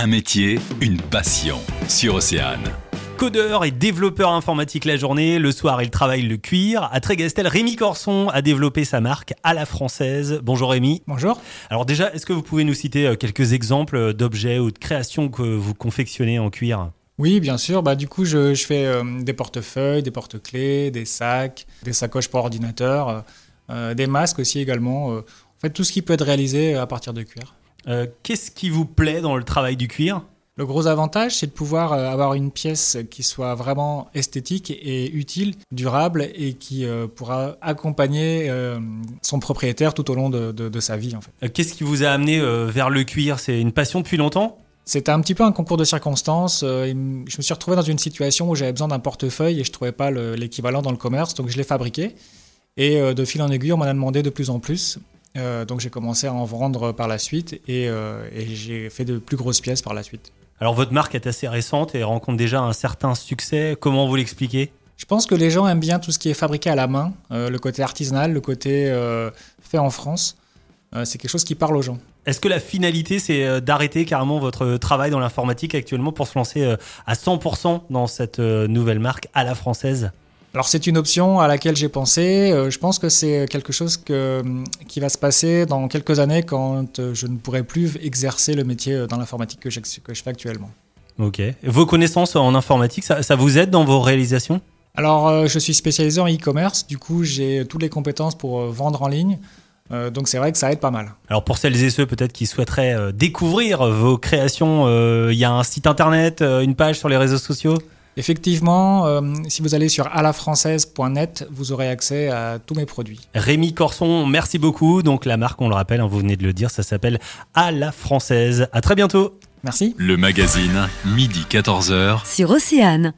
Un métier, une passion. Sur Océane. Codeur et développeur informatique la journée, le soir il travaille le cuir. À Trégastel, Rémi Corson a développé sa marque à la française. Bonjour Rémi. Bonjour. Alors déjà, est-ce que vous pouvez nous citer euh, quelques exemples d'objets ou de créations que vous confectionnez en cuir? Oui, bien sûr. Bah, du coup, je, je fais euh, des portefeuilles, des porte-clés, des sacs, des sacoches pour ordinateur, euh, euh, des masques aussi également. euh, en fait, tout ce qui peut être réalisé à partir de cuir. Euh, Qu'est-ce qui vous plaît dans le travail du cuir? Le gros avantage, c'est de pouvoir euh, avoir une pièce qui soit vraiment esthétique et utile, durable et qui euh, pourra accompagner euh, son propriétaire tout au long de, de- de sa vie. En fait. Qu'est-ce qui vous a amené euh, vers le cuir? C'est une passion depuis longtemps? C'était un petit peu un concours de circonstances. Je me suis retrouvé dans une situation où j'avais besoin d'un portefeuille et je trouvais pas le- l'équivalent dans le commerce, donc je l'ai fabriqué. Et de fil en aiguille, on m'en a demandé de plus en plus. Euh, donc j'ai commencé à en vendre par la suite et, euh, et j'ai fait de plus grosses pièces par la suite. Alors votre marque est assez récente et rencontre déjà un certain succès. Comment vous l'expliquez? Je pense que les gens aiment bien tout ce qui est fabriqué à la main, euh, le côté artisanal, le côté euh, fait en France. Euh, c'est quelque chose qui parle aux gens. Est-ce que la finalité, c'est d'arrêter carrément votre travail dans l'informatique actuellement pour se lancer à 100% dans cette nouvelle marque à la française? Alors c'est une option à laquelle j'ai pensé. Euh, je pense que c'est quelque chose que, qui va se passer dans quelques années quand euh, je ne pourrai plus exercer le métier euh, dans l'informatique que, je fais actuellement. Ok. Vos connaissances en informatique, ça, ça vous aide dans vos réalisations? Alors je suis spécialisé en e-commerce, du coup j'ai toutes les compétences pour vendre en ligne. Euh, donc c'est vrai que ça aide pas mal. Alors pour celles et ceux peut-être qui souhaiteraient euh, découvrir vos créations, euh, il y a un site internet, une page sur les réseaux sociaux? Effectivement, euh, si vous allez sur alafrançaise.net, vous aurez accès à tous mes produits. Rémi Corson, merci beaucoup. Donc la marque, on le rappelle, hein, vous venez de le dire, ça s'appelle À la française. À très bientôt. Merci. Le magazine, midi 14h. sur Océane.